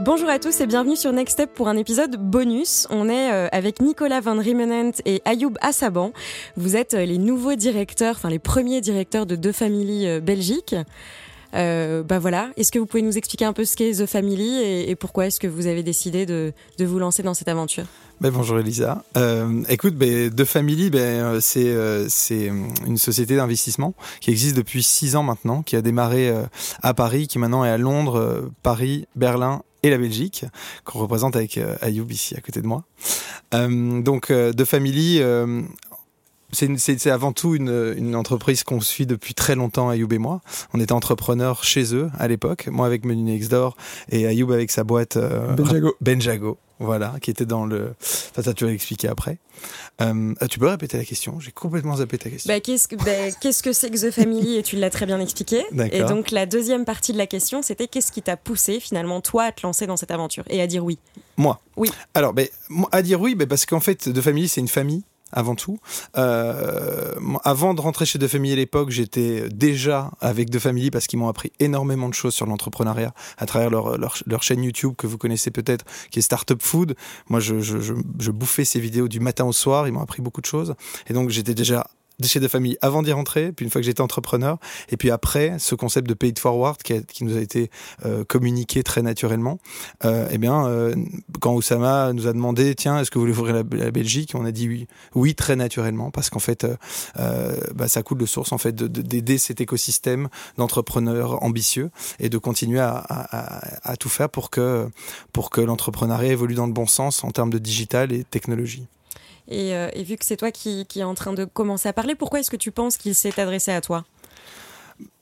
Bonjour à tous et bienvenue sur Next Step pour un épisode bonus. On est euh, avec Nicolas Van Riemenent et Ayoub Assaban. Vous êtes euh, les nouveaux directeurs, enfin les premiers directeurs de deux familles euh, Belgique. Euh, bah voilà, est-ce que vous pouvez nous expliquer un peu ce qu'est The Family et, et pourquoi est-ce que vous avez décidé de, de vous lancer dans cette aventure? Ben bonjour Elisa. Écoute, ben, The Family, ben, c'est une société d'investissement qui existe depuis six ans maintenant, qui a démarré à Paris, qui maintenant est à Londres, Paris, Berlin et la Belgique, qu'on représente avec euh, Ayoub ici à côté de moi. Euh, donc euh, The Family, euh, c'est avant tout une, une entreprise qu'on suit depuis très longtemps, Ayoub et moi. On était entrepreneurs chez eux à l'époque, moi avec Menu Next Door et Ayoub avec sa boîte Benjago. Benjago, voilà, qui était dans le. Enfin, ça tu vas l'expliquer après. Euh, tu peux répéter la question J'ai complètement zappé ta question. bah, Qu'est-ce que bah, qu'est-ce que c'est que The Family Et tu l'as très bien expliqué. D'accord. Et donc la deuxième partie de la question, c'était qu'est-ce qui t'a poussé finalement toi à te lancer dans cette aventure et à dire oui? Moi? Oui. Alors, moi, à dire oui, ben, parce qu'en fait, The Family, c'est une famille avant tout. Euh, avant de rentrer chez The Family à l'époque, j'étais déjà avec The Family parce qu'ils m'ont appris énormément de choses sur l'entrepreneuriat à travers leur, leur, chaîne YouTube que vous connaissez peut-être, qui est Startup Food. Moi, je, je, je bouffais ces vidéos du matin au soir. Ils m'ont appris beaucoup de choses. Et donc, j'étais déjà de chez de famille avant d'y rentrer, puis une fois que j'étais entrepreneur, et puis après ce concept de paid forward qui, a- qui nous a été euh, communiqué très naturellement. Euh, eh bien, euh, quand Oussama nous a demandé, tiens, est-ce que vous voulez ouvrir la, Belgique, on a dit oui, oui très naturellement, parce qu'en fait, euh, euh, bah, ça coule de source en fait de- de- d'aider cet écosystème d'entrepreneurs ambitieux et de continuer à- à- à tout faire pour que pour que l'entrepreneuriat évolue dans le bon sens en termes de digital et technologie. Et, euh, et vu que c'est toi qui, qui est en train de commencer à parler, pourquoi est-ce que tu penses qu'il s'est adressé à toi?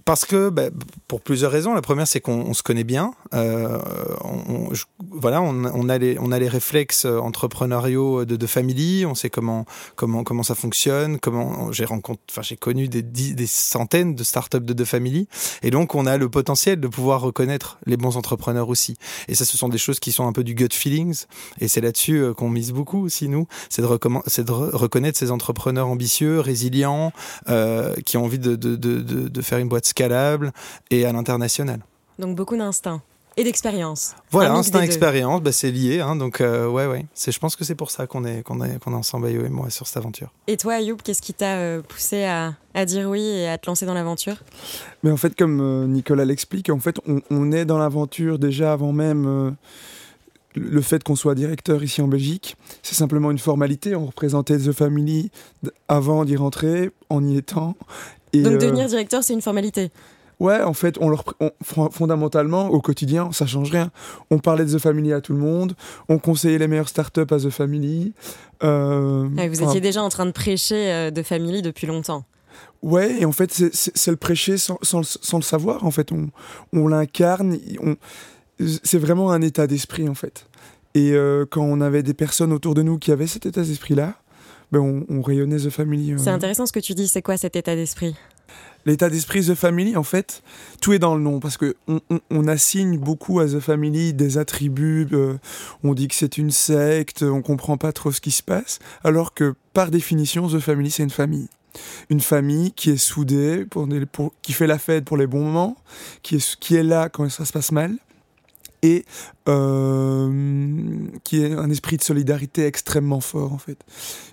Parce que, bah, pour plusieurs raisons. La première, c'est qu'on on se connaît bien. Euh, on, je- voilà, on, on a les, on a les réflexes euh, entrepreneuriaux de, de family. On sait comment, comment, comment ça fonctionne. Comment j'ai rencontré, enfin, j'ai connu des, des centaines de startups de, de family. Et donc, on a le potentiel de pouvoir reconnaître les bons entrepreneurs aussi. Et ça, ce sont des choses qui sont un peu du gut feelings. Et c'est là-dessus euh, qu'on mise beaucoup aussi, nous. C'est de, de re- reconnaître ces entrepreneurs ambitieux, résilients, euh, qui ont envie de, de, de, de faire une boîte scalable et à l'international. Donc beaucoup d'instinct et d'expérience. Voilà, instinct expérience, bah, c'est lié. Hein, donc, euh, ouais, ouais. C'est, je pense que c'est pour ça qu'on est, qu'on est, qu'on est ensemble, Ayo et moi, sur cette aventure. Et toi, Ayoub, qu'est-ce qui t'a euh, poussé à, à dire oui et à te lancer dans l'aventure? Mais en fait, comme euh, Nicolas l'explique, en fait, on, on est dans l'aventure déjà avant même euh, le fait qu'on soit directeur ici en Belgique. C'est simplement une formalité. On représentait The Family avant d'y rentrer, en y étant. Et, Donc euh, devenir directeur, c'est une formalité. Ouais, en fait, on leur, on- fon- fondamentalement, au quotidien, ça change rien. On parlait de The Family à tout le monde, on conseillait les meilleures startups à The Family. euh, Ouais, vous étiez déjà en train de prêcher euh, de Family depuis longtemps. Ouais, et en fait, c'est- le prêcher sans, sans, le- sans le savoir. En fait, on, on l'incarne. C'est vraiment un état d'esprit, en fait. Et euh, quand on avait des personnes autour de nous qui avaient cet état d'esprit-là, ben on, on rayonnait The Family. euh. C'est intéressant ce que tu dis. C'est quoi cet état d'esprit? L'état d'esprit The Family, en fait, tout est dans le nom. Parce que on, on- on assigne beaucoup à The Family des attributs. euh, on dit que c'est une secte, on comprend pas trop ce qui se passe. Alors que, par définition, The Family, c'est une famille. Une famille qui est soudée, pour des- pour- qui fait la fête pour les bons moments, qui est, qui est là quand ça se passe mal. Et euh, qui est un esprit de solidarité extrêmement fort, en fait.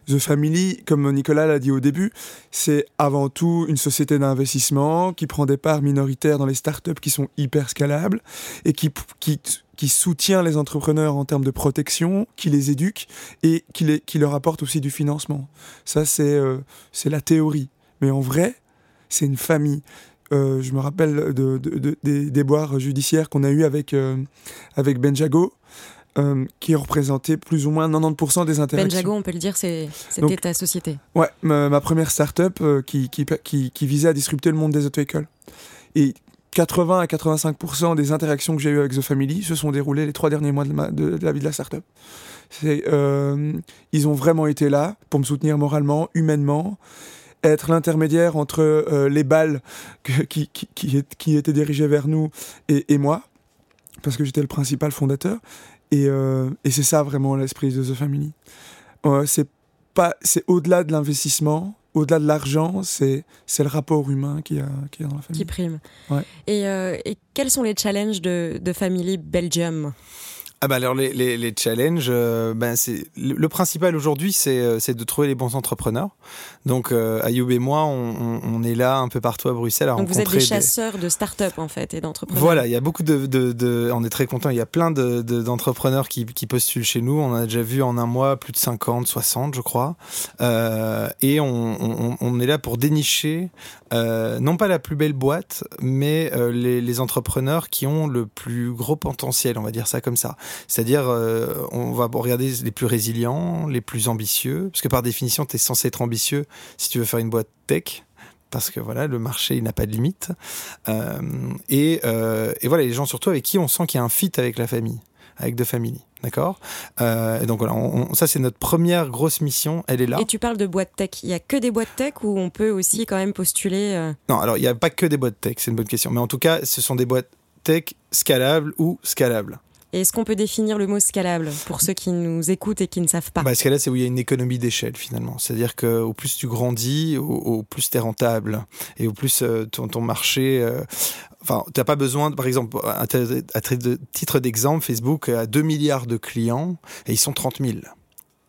The Family, comme Nicolas l'a dit au début, c'est avant tout une société d'investissement qui prend des parts minoritaires dans les startups qui sont hyper scalables et qui, qui, soutient les entrepreneurs en termes de protection, qui les éduque et qui, les, qui leur apporte aussi du financement. Ça, c'est euh, la théorie. Mais en vrai, c'est une famille. Euh, je me rappelle de, de- de- des déboires judiciaires qu'on a eu avec, euh, avec Benjago, euh, qui représentait plus ou moins 90% des interactions. Benjago, on peut le dire, c'était ta société. Ouais, ma, ma première start-up qui, qui, qui, qui visait à disrupter le monde des auto-écoles. Et 80 à 85% des interactions que j'ai eues avec The Family se sont déroulées les trois derniers mois de, ma- de- de la vie de la start-up. Ils ont vraiment été là pour me soutenir moralement, humainement, être l'intermédiaire entre euh, les balles que- qui, qui, qui, est- qui étaient dirigées vers nous et, et moi, parce que j'étais le principal fondateur. Et, euh, et c'est ça vraiment l'esprit de The Family. Euh, c'est pas, c'est au-delà de l'investissement, au-delà de l'argent, c'est c'est le rapport humain qui a qui est dans la famille. qui prime. Ouais. Et, et quels sont les challenges de, de Family Belgium? Ah bah alors les, les, les challenges, euh, ben c'est le, principal aujourd'hui, c'est euh, c'est de trouver les bons entrepreneurs. Donc euh, Ayoub et moi, on, on, est là un peu partout à Bruxelles à Donc vous êtes des chasseurs de start-up en fait et d'entrepreneurs. Voilà, il y a beaucoup de, de, de, on est très content. Il y a plein de d'entrepreneurs qui, qui postulent chez nous. On a déjà vu en un mois plus de 50, 60, je crois. Euh, et on, on, on, est là pour dénicher euh, non pas la plus belle boîte, mais les, les entrepreneurs qui ont le plus gros potentiel, on va dire ça comme ça. C'est-à-dire, euh, on va regarder les plus résilients, les plus ambitieux, parce que par définition, tu es censé être ambitieux si tu veux faire une boîte tech parce que voilà, le marché il n'a pas de limite. Euh, et, euh, et, voilà, les gens surtout avec qui on sent qu'il y a un fit avec la famille, avec deux familles. D'accord? Euh, Donc voilà, on, ça c'est notre première grosse mission, elle est là. Et tu parles de boîtes tech, il y a que des boîtes tech ou on peut aussi quand même postuler Non, alors il n'y a pas que des boîtes tech, c'est une bonne question. Mais en tout cas, ce sont des boîtes tech scalables ou scalables. Est-ce qu'on peut définir le mot scalable pour ceux qui nous écoutent et qui ne savent pas? Bah, Scalable, c'est où il y a une économie d'échelle finalement. C'est-à-dire qu'au plus tu grandis, au, plus tu es rentable et au plus euh, ton, marché. Euh, enfin, tu n'as pas besoin, par exemple, à, titre d'exemple, Facebook a 2 milliards de clients et ils sont 30 000.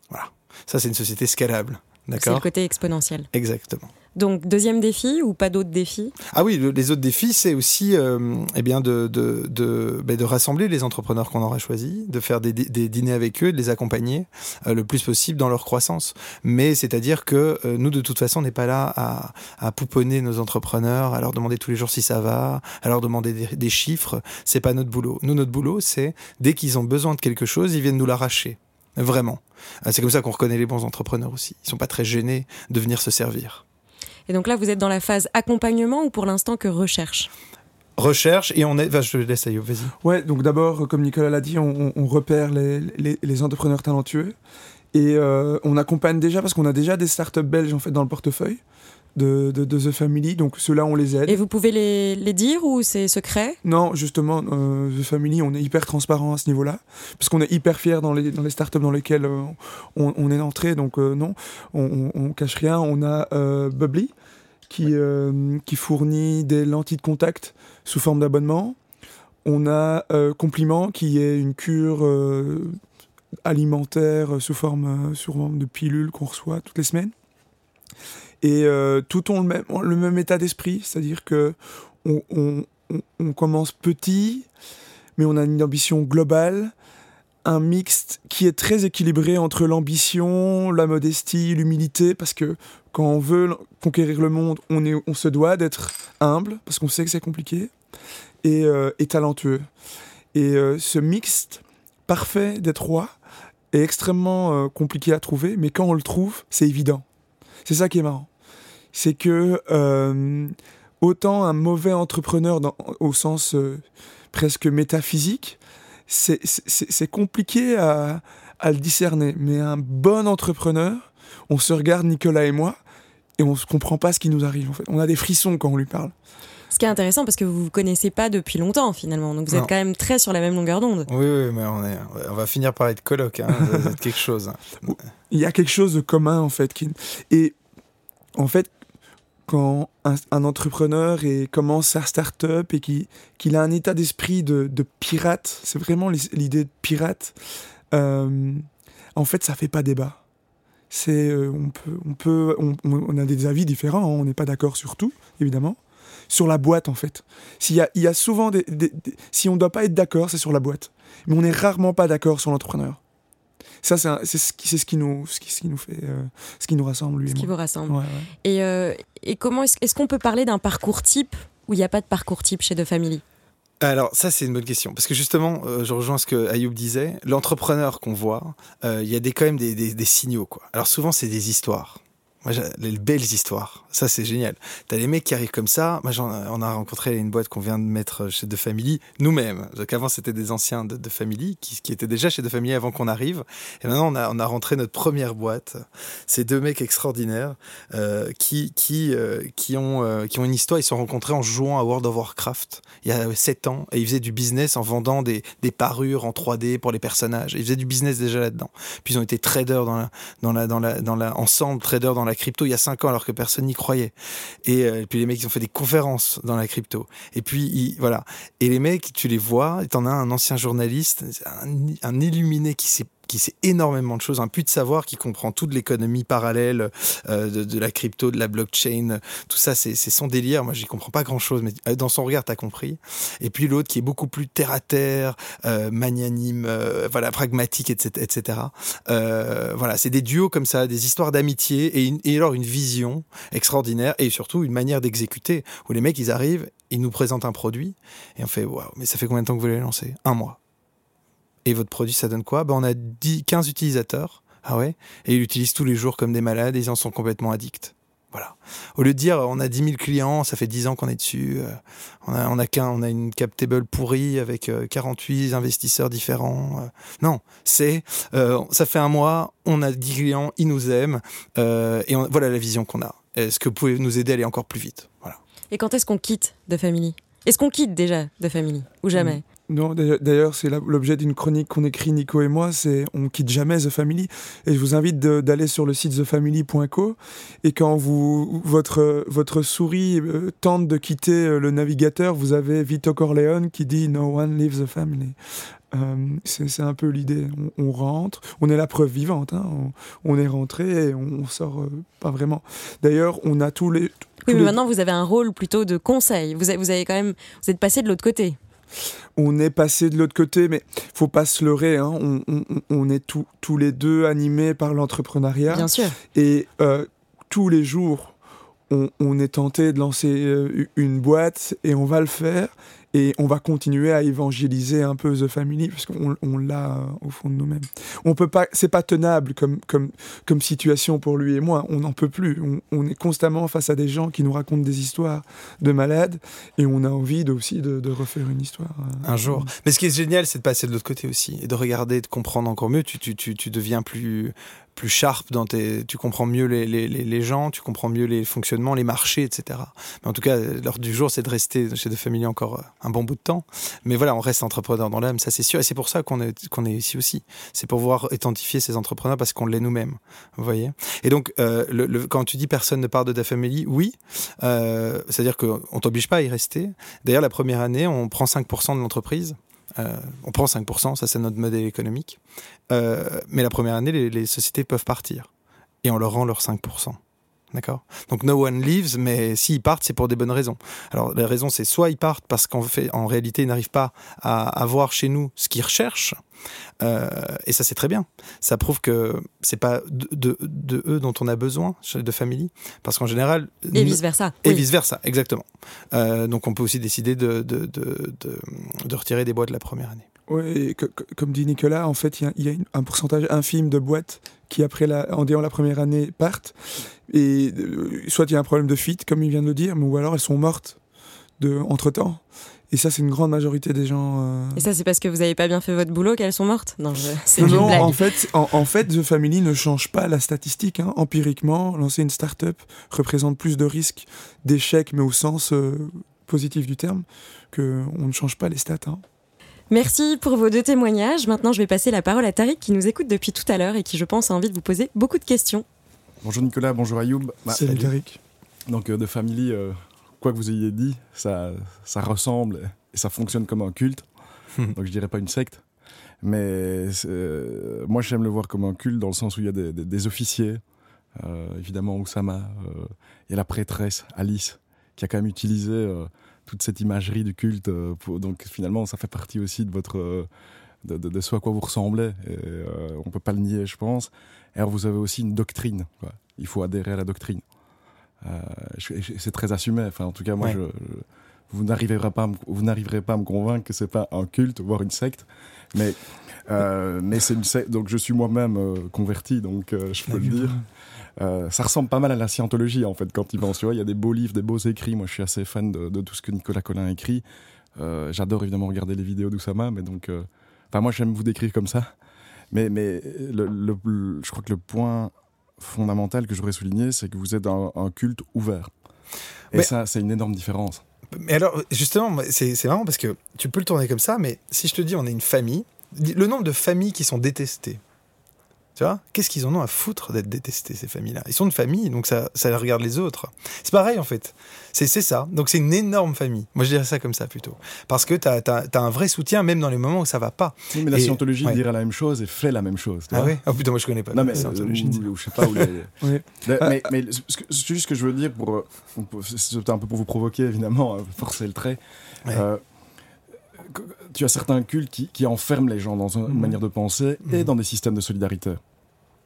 Voilà. Ça, c'est une société scalable. C'est le côté exponentiel. Exactement. Donc deuxième défi ou pas d'autres défis? Ah oui, les autres défis, c'est aussi euh, eh bien de, de, de, ben, de, rassembler les entrepreneurs qu'on aura choisis, de faire des, des, dîners avec eux, de les accompagner euh, le plus possible dans leur croissance. Mais c'est-à-dire que euh, nous, de toute façon, on n'est pas là à, à, pouponner nos entrepreneurs, à leur demander tous les jours si ça va, à leur demander des, des chiffres. C'est pas notre boulot. Nous, notre boulot, c'est dès qu'ils ont besoin de quelque chose, ils viennent nous l'arracher. Vraiment. C'est comme ça qu'on reconnaît les bons entrepreneurs aussi. Ils sont pas très gênés de venir se servir. Et donc là, vous êtes dans la phase accompagnement ou pour l'instant que recherche recherche et on est. je te laisse, Ayo, vas-y. Ouais, donc d'abord, comme Nicolas l'a dit, on, repère les, les, entrepreneurs talentueux et euh, on accompagne déjà parce qu'on a déjà des startups belges en fait dans le portefeuille de, de, The Family, donc ceux-là on les aide. Et vous pouvez les, les dire ou c'est secret? Non, justement, euh, The Family, on est hyper transparent à ce niveau-là, parce qu'on est hyper fiers dans les, dans les startups dans lesquelles euh, on, on, est entré, donc euh, non, on, on, cache rien. On a Bubbly qui, qui fournit des lentilles de contact sous forme d'abonnement. On a Compliment qui est une cure alimentaire sous forme, sous forme de pilules qu'on reçoit toutes les semaines et euh, tout ont le même, état d'esprit, c'est-à-dire que on, commence petit, mais on a une ambition globale, un mixte qui est très équilibré entre l'ambition, la modestie, l'humilité, parce que quand on veut conquérir le monde, on, se doit d'être humble, parce qu'on sait que c'est compliqué, et, euh, talentueux. Et euh, ce mixte parfait des trois est extrêmement compliqué à trouver, mais quand on le trouve, c'est évident. C'est ça qui est marrant. C'est que euh, autant un mauvais entrepreneur au sens euh, presque métaphysique, c'est compliqué à, le discerner. Mais un bon entrepreneur, on se regarde, Nicolas et moi, et on ne comprend pas ce qui nous arrive. En fait. On a des frissons quand on lui parle. Ce qui est intéressant parce que vous vous connaissez pas depuis longtemps finalement, donc vous êtes quand même très sur la même longueur d'onde. Oui, oui, mais on, est, on va finir par être coloc, hein, quelque chose. Il y a quelque chose de commun en fait. Qui... Et en fait, quand un, entrepreneur et commence sa start-up et qu'il a un état d'esprit de, pirate, c'est vraiment l'idée de pirate, euh, en fait, ça fait pas débat. Euh, on peut, on peut, on, a des avis différents, hein, on n'est pas d'accord sur tout, évidemment. Sur la boîte, en fait. S'il y a, il y a souvent si on doit pas être d'accord, c'est sur la boîte. Mais on n'est rarement pas d'accord sur l'entrepreneur. Ça, c'est ce, qui, ce, qui nous, ce, qui, ce qui nous fait, euh, ce qui nous rassemble, lui. Ce et qui vous rassemble. Et, euh, et comment est-ce qu'on peut parler d'un parcours type où il n'y a pas de parcours type chez The Family? Alors ça c'est une bonne question. Parce que justement euh, je rejoins ce que Ayoub disait. L'entrepreneur qu'on voit il y a des, quand même des, des, des signaux quoi. Alors souvent c'est des histoires les belles histoires. Ça, c'est génial. T'as les mecs qui arrivent comme ça. Moi, on a rencontré une boîte qu'on vient de mettre chez De Family, nous-mêmes. Donc, avant, c'était des anciens de De Family qui, étaient déjà chez De Family avant qu'on arrive. Et maintenant, on a, on a rentré notre première boîte. Ces deux mecs extraordinaires euh, qui, qui, euh, qui, ont, euh, qui ont une histoire. Ils se sont rencontrés en jouant à World of Warcraft il y a 7 ans. Et ils faisaient du business en vendant des, des parures en 3D pour les personnages. Ils faisaient du business déjà là-dedans. Puis, ils ont été traders dans la, dans la, dans la, dans la, ensemble, traders dans la crypto il y a 5 ans alors que personne n'y croyait. Et, puis les mecs ils ont fait des conférences dans la crypto. Et puis voilà. Et les mecs, tu les vois, t'en as un ancien journaliste, un, un illuminé qui s'est qui sait énormément de choses, un puits de savoir qui comprend toute l'économie parallèle euh, de, la crypto, de la blockchain, tout ça, c'est son délire. Moi, j'y comprends pas grand chose, mais euh, dans son regard, t'as compris. Et puis l'autre qui est beaucoup plus terre à terre, euh, magnanime, voilà, pragmatique, etc., etc. voilà, c'est des duos comme ça, des histoires d'amitié et, et alors une vision extraordinaire et surtout une manière d'exécuter où les mecs ils arrivent, ils nous présentent un produit et on fait waouh, mais ça fait combien de temps que vous l'avez lancé? Un mois. Et votre produit, ça donne quoi? Ben, On a 10, 15 utilisateurs. Ah ouais? Et ils l'utilisent tous les jours comme des malades et ils en sont complètement addicts. Voilà. Au lieu de dire on a 10 000 clients, ça fait 10 ans qu'on est dessus, euh, on a, on a, qu'un, on a une cap table pourrie avec 48 euh, investisseurs différents. Euh. non, c'est ça fait un mois, on a 10 clients, ils nous aiment et voilà la vision qu'on a. Est-ce que vous pouvez nous aider à aller encore plus vite? Voilà. Et quand est-ce qu'on quitte de Family? Est-ce qu'on quitte déjà de Family? Ou jamais? Non, d'ailleurs, c'est l'objet d'une chronique qu'on écrit Nico et moi, c'est on quitte jamais The Family. Et je vous invite d'aller sur le site thefamily.co et quand vous votre votre souris euh, tente de quitter euh, le navigateur, vous avez Vito Corleone qui dit No one leaves the family. Euh, c'est un peu l'idée. On, rentre, on est la preuve vivante. Hein. On, est rentré et on, sort pas vraiment. D'ailleurs, on a tous les. oui, mais maintenant vous avez un rôle plutôt de conseil. Vous avez, vous avez quand même, vous êtes passé de l'autre côté on est passé de l'autre côté, mais faut pas se leurrer. Hein. On, est tous les deux animés par l'entrepreneuriat. Bien sûr. Et euh, tous les jours, on, est tenté de lancer euh, une boîte et on va le faire. Et on va continuer à évangéliser un peu The Family parce qu'on on, l'a euh, au fond de nous-mêmes. On peut pas, c'est pas tenable comme, comme, comme situation pour lui et moi. On n'en peut plus. On, est constamment face à des gens qui nous racontent des histoires de malades et on a envie aussi de, de, refaire une histoire. Euh, un jour. Mais ce qui est génial, c'est de passer de l'autre côté aussi et de regarder, de comprendre encore mieux. Tu, tu, tu, tu deviens plus plus sharp dans tes, tu comprends mieux les, les, les, gens, tu comprends mieux les fonctionnements, les marchés, etc. Mais en tout cas, l'heure du jour, c'est de rester chez De Family encore euh, un bon bout de temps. Mais voilà, on reste entrepreneur dans l'âme, ça c'est sûr. Et c'est pour ça qu'on est, qu'on est ici aussi. C'est pour pouvoir identifier ces entrepreneurs parce qu'on l'est nous-mêmes. Vous voyez Et donc, euh, quand tu dis personne ne part de ta famille, oui. Euh, C'est-à-dire qu'on t'oblige pas à y rester. D'ailleurs, la première année, on prend 5% de l'entreprise. Euh, on prend 5%, ça c'est notre modèle économique. Euh, mais la première année, les, sociétés peuvent partir. Et on leur rend leurs 5%. D'accord Donc no one leaves, mais s'ils partent, c'est pour des bonnes raisons. Alors la raison, c'est soit ils partent parce qu'en fait, en réalité, ils n'arrivent pas à avoir chez nous ce qu'ils recherchent, euh, et ça c'est très bien. Ça prouve que c'est pas de, eux dont on a besoin, de famille, parce qu'en général. Et vice versa. Et vice versa, exactement. Euh, donc on peut aussi décider de, de, retirer des boîtes la première année. Oui, comme dit Nicolas, en fait, il y, a, un pourcentage infime de boîtes qui, après la, en déant la première année, partent. Et euh, soit il y a un problème de fuite, comme il vient de le dire, ou alors elles sont mortes de, entre temps. Et ça, c'est une grande majorité des gens. Euh, Et ça, c'est parce que vous n'avez pas bien fait votre boulot qu'elles sont mortes? Non, c'est une blague. En fait, en, fait, The Family ne change pas la statistique. Hein. Empiriquement, lancer une start-up représente plus de risques d'échec, mais au sens euh, positif du terme, qu'on ne change pas les stats. Hein. Merci pour vos deux témoignages. Maintenant, je vais passer la parole à Tariq qui nous écoute depuis tout à l'heure et qui, je pense, a envie de vous poser beaucoup de questions. Bonjour Nicolas, bonjour Ayoub. Bah, Salut Tariq. Donc, euh, de famille, euh, quoi que vous ayez dit, ça, ça ressemble et ça fonctionne comme un culte. Donc, je dirais pas une secte. Mais euh, moi, j'aime le voir comme un culte dans le sens où il y a des, officiers. évidemment, Oussama. Il y a la prêtresse, Alice, qui a quand même utilisé toute cette imagerie du culte. Euh, donc finalement, ça fait partie aussi de votre euh, de, ce à quoi vous ressemblez. Et, euh, on peut pas le nier, je pense. Et alors, vous avez aussi une doctrine. Il faut adhérer à la doctrine. c'est très assumé. Enfin, en tout cas, moi, je, vous n'arriverez pas, vous n'arriverez pas à me convaincre que c'est pas un culte, voire une secte. Mais mais c'est une secte. Donc, je suis moi-même converti, donc je peux le dire. Euh, ça ressemble pas mal à la scientologie en fait quand il va en Il y a des beaux livres, des beaux écrits. Moi, je suis assez fan de, tout ce que Nicolas Collin écrit. Euh, j'adore évidemment regarder les vidéos d'Oussama, mais donc, euh, enfin moi j'aime vous décrire comme ça. Mais, mais le, je crois que le point fondamental que j'aurais souligné, c'est que vous êtes un, culte ouvert. Et ça, c'est une énorme différence. Mais alors, justement, c'est marrant parce que tu peux le tourner comme ça, mais si je te dis on est une famille, le nombre de familles qui sont détestées, Tu vois Qu'est-ce qu'ils en ont à foutre d'être détestés, ces familles-là? Ils sont une famille, donc ça, ça regarde les autres. C'est pareil, en fait. C'est ça. Donc c'est une énorme famille. Moi, je dirais ça comme ça, plutôt. Parce que tu as, un vrai soutien, même dans les moments où ça va pas. Oui, mais la scientologie dirait la même chose et fait la même chose. Ah oui Oh putain, moi, je connais pas. Non, mais la scientologie. je sais pas où les... Mais, mais, c'est juste que je veux dire, pour, c'est un peu pour vous provoquer, évidemment, hein, forcer le trait. Euh, tu as certains cultes qui, enferment les gens dans une mhm. manière de penser et mhm. dans des systèmes de solidarité.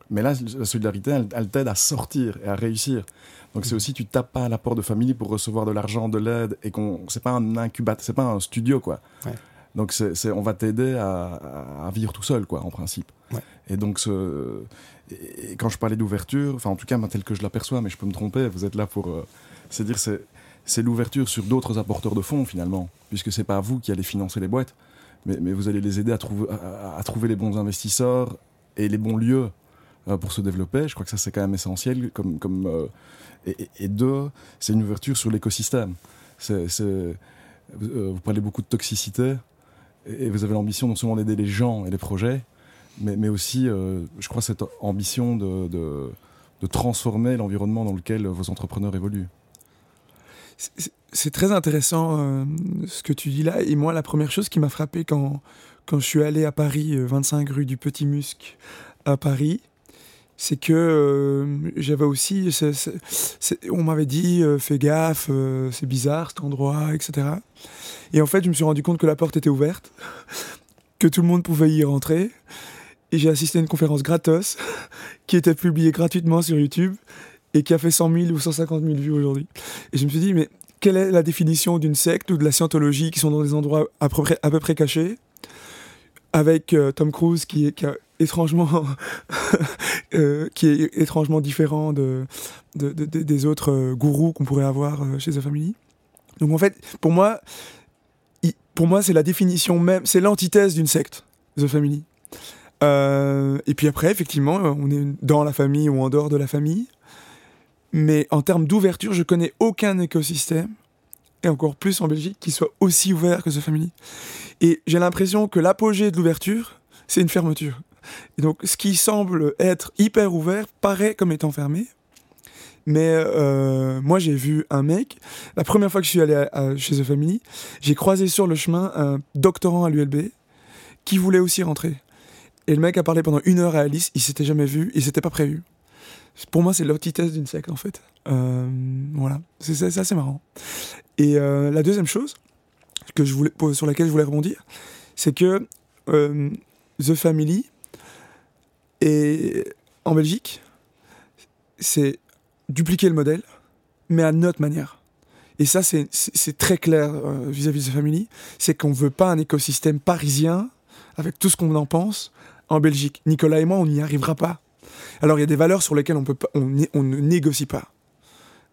Mais là, la solidarité, elle, t'aide à sortir et à réussir. Donc c'est mhm. aussi, tu tapes pas à la porte de famille pour recevoir de l'argent, de l'aide, et qu'on, c'est pas un incubateur, c'est pas un studio, quoi. Donc c'est, on va t'aider à, vivre tout seul, quoi, en principe. Et donc, ce, quand je parlais d'ouverture, enfin en tout cas, tel que je l'aperçois, mais je peux me tromper, vous êtes là pour... Euh, c'est dire, c'est c'est l'ouverture sur d'autres apporteurs de fonds finalement, puisque c'est pas vous qui allez financer les boîtes, mais, vous allez les aider à, trouver, les bons investisseurs et les bons lieux euh, pour se développer. Je crois que ça c'est quand même essentiel. Comme, euh, et, deux, c'est une ouverture sur l'écosystème. Euh, vous parlez beaucoup de toxicité et, vous avez l'ambition non seulement d'aider les gens et les projets, mais, aussi, je crois, cette ambition de transformer l'environnement dans lequel vos entrepreneurs évoluent. C'est très intéressant euh, ce que tu dis là. Et moi, la première chose qui m'a frappé quand, quand je suis allé à Paris, 25 euh, rue du Petit Musc à Paris, c'est que euh, j'avais aussi. on m'avait dit fais gaffe, c'est bizarre cet endroit, etc. Et en fait, je me suis rendu compte que la porte était ouverte, que tout le monde pouvait y rentrer. Et j'ai assisté à une conférence gratos qui était publiée gratuitement sur YouTube et qui a fait 100 000 ou 150 000 vues aujourd'hui. Et je me suis dit, mais quelle est la définition d'une secte ou de la scientologie qui sont dans des endroits à peu près, cachés avec euh, Tom Cruise qui est, étrangement euh, qui est étrangement différent de, des autres euh, gourous qu'on pourrait avoir chez The Family. Donc en fait, pour moi, pour moi c'est la définition même, c'est l'antithèse d'une secte, The Family. et puis après, effectivement, on est dans la famille ou en dehors de la famille. Mais en termes d'ouverture, je connais aucun écosystème, et encore plus en Belgique, qui soit aussi ouvert que The Family. Et j'ai l'impression que l'apogée de l'ouverture, c'est une fermeture. Et donc, ce qui semble être hyper ouvert paraît comme étant fermé. Mais euh, moi, j'ai vu un mec, la première fois que je suis allé chez The Family, j'ai croisé sur le chemin un doctorant à l'ULB qui voulait aussi rentrer. Et le mec a parlé pendant une heure à Alice, il s'était jamais vu, il s'était pas prévu. Pour moi, c'est l'antithèse d'une secte, en fait. Euh, voilà, c'est assez marrant. Et euh, la deuxième chose que je voulais, sur laquelle je voulais rebondir, c'est que euh, The Family est en Belgique, c'est dupliquer le modèle, mais à notre manière. Et ça, c'est très clair vis-à-vis de The Family, c'est qu'on ne veut pas un écosystème parisien avec tout ce qu'on en pense en Belgique. Nicolas et moi, on n'y arrivera pas. Alors il y a des valeurs sur lesquelles on, peut on, ne négocie pas.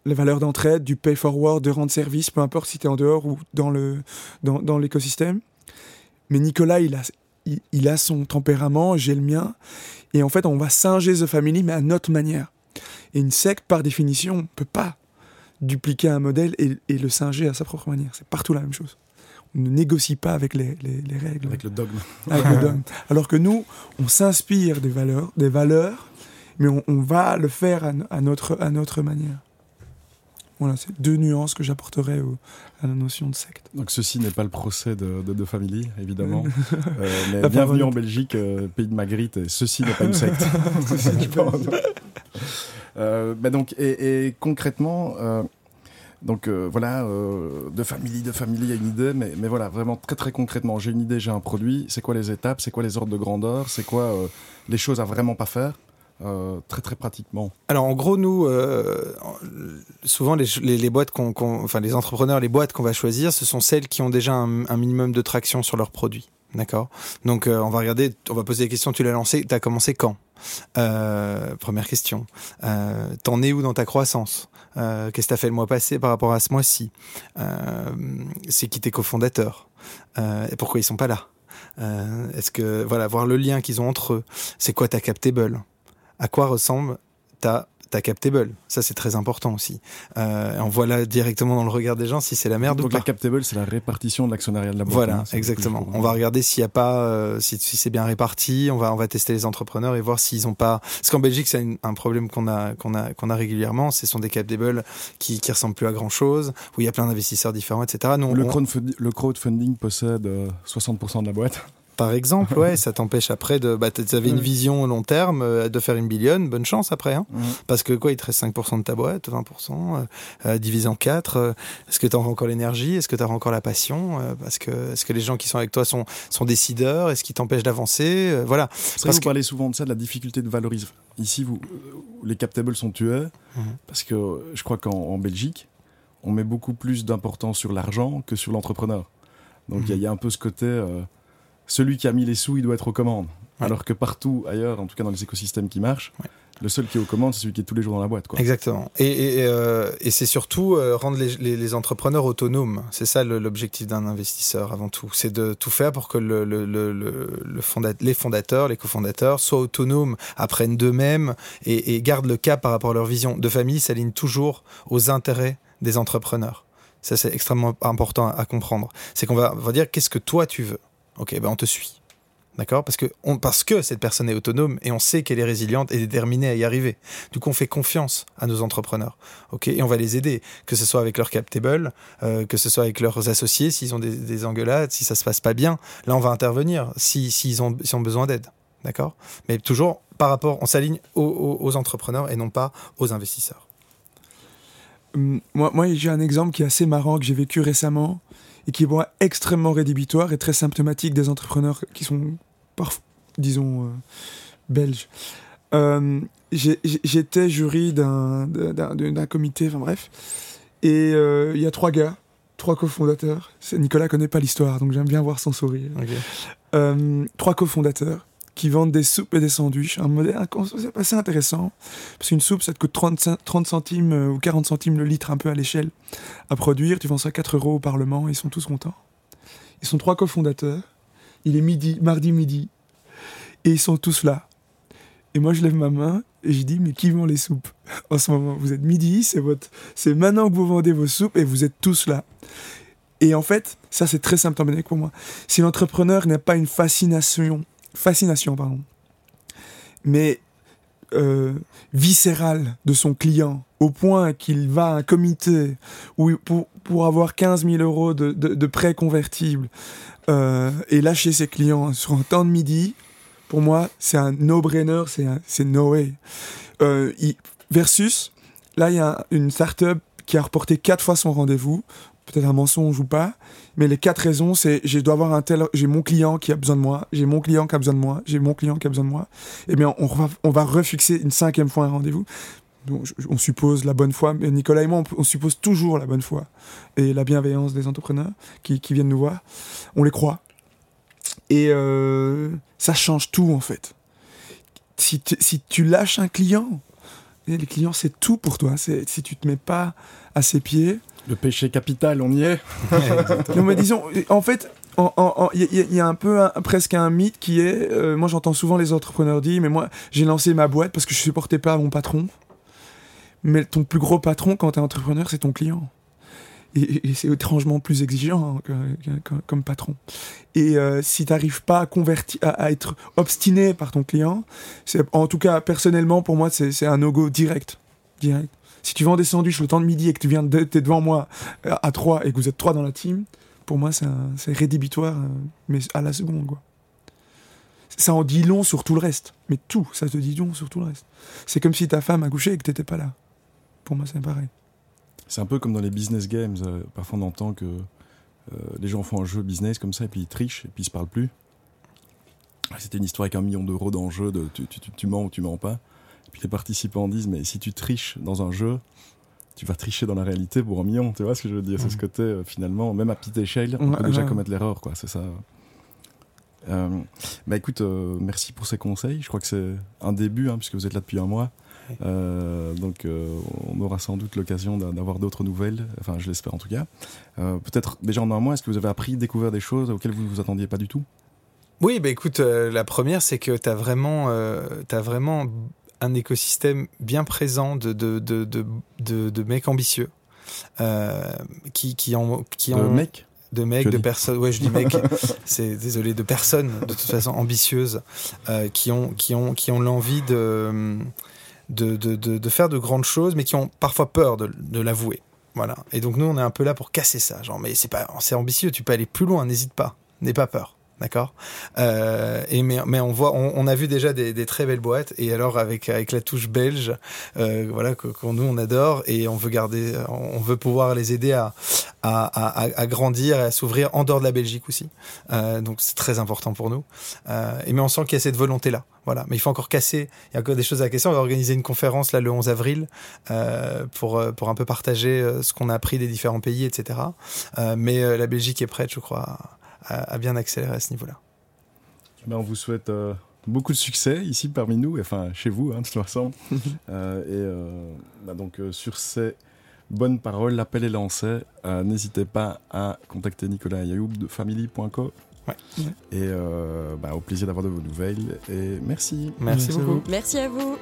Les valeurs d'entraide, du pay forward, de rendre service, peu importe si tu es en dehors ou dans, le, dans, l'écosystème. Mais Nicolas, il a, il, a son tempérament, j'ai le mien. Et en fait, on va singer The Family, mais à notre manière. Et une secte, par définition, on ne peut pas dupliquer un modèle et, le singer à sa propre manière. C'est partout la même chose. On ne négocie pas avec les, les, règles. Avec le dogme. Avec le dogme. Alors que nous, on s'inspire des valeurs, des valeurs mais on, va le faire à, notre, à notre manière. Voilà, c'est deux nuances que j'apporterai à la notion de secte. Donc ceci n'est pas le procès de, de, Family, évidemment. euh, mais bienvenue en Belgique, euh, pays de Magritte, et ceci n'est pas une secte. euh, bah donc, et, et concrètement, euh, donc euh, voilà, de Family, de Family, il y a une idée, mais, mais voilà, vraiment très très concrètement, j'ai une idée, j'ai un produit, c'est quoi les étapes, c'est quoi les ordres de grandeur, c'est quoi les choses à vraiment pas faire? Euh, très très pratiquement. Alors en gros, nous, euh, souvent les, boîtes qu'on, enfin les entrepreneurs, les boîtes qu'on va choisir, ce sont celles qui ont déjà un, minimum de traction sur leurs produits. D'accord? Donc euh, on va regarder, on va poser des questions, tu l'as lancé, tu as commencé quand? Première question. T'en es où dans ta croissance? Qu'est-ce que tu as fait le mois passé par rapport à ce mois-ci? C'est qui tes cofondateurs? Et pourquoi ils sont pas là? Est-ce que, voilà, voir le lien qu'ils ont entre eux. C'est quoi ta captable à quoi ressemble ta ta captable. Ça, c'est très important aussi. Euh, on voit là directement dans le regard des gens si c'est la merde Donc ou pas. la captable, c'est la répartition de l'actionnariat de la boîte. Voilà, hein, exactement. On va regarder s'il y a pas, euh, si, si c'est bien réparti. On va, on va tester les entrepreneurs et voir s'ils ont pas. Parce qu'en Belgique, c'est un problème qu'on a, qu'on a, qu'on a régulièrement. Ce sont des captables qui, qui ressemblent plus à grand chose, où il y a plein d'investisseurs différents, etc. Nous, Le, on- crowdfunding, le crowdfunding possède euh, 60% de la boîte. Par exemple, ouais, ça t'empêche après de. Bah, tu avais une Ouais. vision long terme euh, de faire une billion. Bonne chance après, hein. Mhm. Parce que quoi, il te reste 5% de ta boîte, 20%, euh, euh, divisé en 4. est-ce que tu as encore l'énergie Est-ce que tu as encore la passion Parce que est-ce que les gens qui sont avec toi sont, sont décideurs Est-ce qu'ils t'empêchent d'avancer Voilà. C'est vrai Parce vous que- parlez souvent de ça, de la difficulté de valoriser. Ici, vous, les captables sont tués Mhm. parce que je crois qu'en en Belgique, on met beaucoup plus d'importance sur l'argent que sur l'entrepreneur. Donc il y a- y, a un peu ce côté, euh, celui qui a mis les sous, il doit être aux commandes. Ouais. Alors que partout ailleurs, en tout cas dans les écosystèmes qui marchent, Ouais. le seul qui est aux commandes, c'est celui qui est tous les jours dans la boîte. Quoi. Exactement. Et, et, euh, et c'est surtout euh, rendre les, les- les entrepreneurs autonomes. C'est ça l'objectif d'un investisseur avant tout. C'est de tout faire pour que le, le, le, les fondateurs, les cofondateurs soient autonomes, apprennent d'eux-mêmes et, gardent le cap par rapport à leur vision. De famille s'aligne toujours aux intérêts des entrepreneurs. Ça, c'est extrêmement important à, à comprendre. C'est qu'on va, on va dire qu'est-ce que toi tu veux? Ok, ben on te suit. D'accord? Parce que, on, parce que cette personne est autonome et on sait qu'elle est résiliente et déterminée à y arriver. Du coup, on fait confiance à nos entrepreneurs. ok? Et on va les aider, que ce soit avec leur captable, euh, que ce soit avec leurs associés, s'ils ont des, des engueulades, si ça se passe pas bien. Là, on va intervenir si- s'ils ont, s'ils ont besoin d'aide. D'accord? Mais toujours par rapport, on s'aligne aux, aux- aux entrepreneurs et non pas aux investisseurs. Hum, Moi, moi j'ai un exemple qui est assez marrant que j'ai vécu récemment et qui moi extrêmement rédhibitoire et très symptomatique des entrepreneurs qui sont, parf- disons, euh, belges. Euh, J'étais jury d'un- comité, enfin bref, et euh, il y a trois gars, trois cofondateurs. Nicolas connaît pas l'histoire, donc j'aime bien voir son sourire. Trois cofondateurs qui vendent des soupes et des sandwichs. Un modèle assez intéressant. Parce qu'une soupe, ça te coûte 30, 30 centimes euh, ou 40 centimes le litre, un peu à l'échelle, à produire. Tu vends ça à 4 euros au Parlement, ils sont tous contents. Ils sont trois cofondateurs. Il est midi, mardi midi. Et ils sont tous là. Et moi, je lève ma main et je dis, mais qui vend les soupes en ce moment? Vous êtes midi, c'est votre, c'est maintenant que vous vendez vos soupes et vous êtes tous là. Et en fait, ça c'est très symptomatique pour moi. Si l'entrepreneur n'a pas une fascination, fascination pardon, mais euh, viscérale de son client, au point qu'il va à un comité pour, pour avoir 15 000 euros de, de, prêt convertible euh, et lâcher ses clients sur un temps de midi, pour moi, c'est un no-brainer, c'est no way. Euh, versus, là, il y a une startup qui a reporté quatre fois son rendez-vous, peut-être un mensonge ou pas, mais les quatre raisons, c'est je dois avoir un tel, j'ai mon client qui a besoin de moi, j'ai mon client qui a besoin de moi, j'ai mon client qui a besoin de moi. Eh bien, on va, on va refixer une cinquième fois un rendez-vous. Je- on suppose la bonne foi, mais Nicolas et moi, on, suppose toujours la bonne foi et la bienveillance des entrepreneurs qui, viennent nous voir. On les croit. Et euh, ça change tout, en fait. Si tu, si tu lâches un client, et les clients, c'est tout pour toi. Si tu te mets pas à ses pieds, Le péché capital, on y est. non, mais disons, en fait, il y, y a un peu un- presque un mythe qui est, euh, moi j'entends souvent les entrepreneurs dire, mais moi j'ai lancé ma boîte parce que je supportais pas mon patron. Mais ton plus gros patron quand tu es entrepreneur, c'est ton client. Et, c'est étrangement plus exigeant hein, comme patron. Et euh, si tu n'arrives pas à, convertir, à, à être obstiné par ton client, c'est en tout cas personnellement pour moi c'est c'est un no-go direct. direct. Si tu vends des sandwichs le temps de midi et que tu viens de, t'es devant moi euh, à trois et que vous êtes trois dans la team, pour moi c'est rédhibitoire, euh, mais à la seconde quoi. Ça en dit long sur tout le reste, mais tout, ça te dit long sur tout le reste. C'est comme si ta femme a couché et que t'étais pas là. Pour moi c'est pareil. C'est un peu comme dans les business games. euh, parfois, on entend que les gens font un jeu business comme ça et puis ils trichent et puis ils se parlent plus. Ah, C'était une histoire avec un million d'euros d'enjeu de tu, tu, tu- tu mens ou tu mens pas. Puis les participants disent mais si tu triches dans un jeu, tu vas tricher dans la réalité pour un million. Tu vois ce que je veux dire? C'est ce Mhm. côté euh, finalement, même à petite échelle, on peut déjà commettre l'erreur, quoi. C'est ça. Euh, bah écoute, euh, merci pour ces conseils. Je crois que c'est un début, hein, puisque vous êtes là depuis un mois. Euh, donc, euh, on aura sans doute l'occasion d'a- d'avoir d'autres nouvelles. Enfin, je l'espère en tout cas. Euh, Peut-être déjà en un mois, est-ce que vous avez appris, découvert des choses auxquelles vous ne vous attendiez pas du tout? Oui, bah écoute, la première, c'est que tu as vraiment, t'as vraiment un écosystème bien présent de, de, de, de, de, de mecs ambitieux euh, qui, qui ont. Qui De ont de mecs, Tu as de personnes, ouais, je dis mecs, c'est désolé, de personnes de toute façon ambitieuses euh, qui ont qui ont qui ont l'envie de de, de, de de faire de grandes choses, mais qui ont parfois peur de, de l'avouer. Voilà. Et donc nous, on est un peu là pour casser ça. Genre, mais c'est pas, c'est ambitieux. Tu peux aller plus loin. N'hésite pas. N'aie pas peur. D'accord? Euh, et mais, mais on voit, on, on a vu déjà des, des très belles boîtes. Et alors avec avec la touche belge, euh, voilà que, nous on adore et on veut garder, on veut pouvoir les aider à à, à, à- grandir et à s'ouvrir en dehors de la Belgique aussi. Euh, donc c'est très important pour nous. Euh, et mais on sent qu'il y a cette volonté là. Voilà. Mais il faut encore casser. Il y a encore des choses à casser. On va organiser une conférence là le 11 avril euh, pour euh, pour un peu partager ce qu'on a appris des différents pays, etc. Mais la Belgique est prête, je crois, à, à bien accélérer à ce niveau-là. Ben, on vous souhaite euh, beaucoup de succès ici parmi nous, enfin chez vous, hein, de toute façon. Euh, et euh, bah, donc euh, sur ces bonnes paroles, l'appel est lancé. Euh, N'hésitez pas à contacter Nicolas Yayoub de family.co. Ouais. Et euh, bah, au plaisir d'avoir de vos nouvelles. Et merci. Merci, beaucoup. Merci à vous.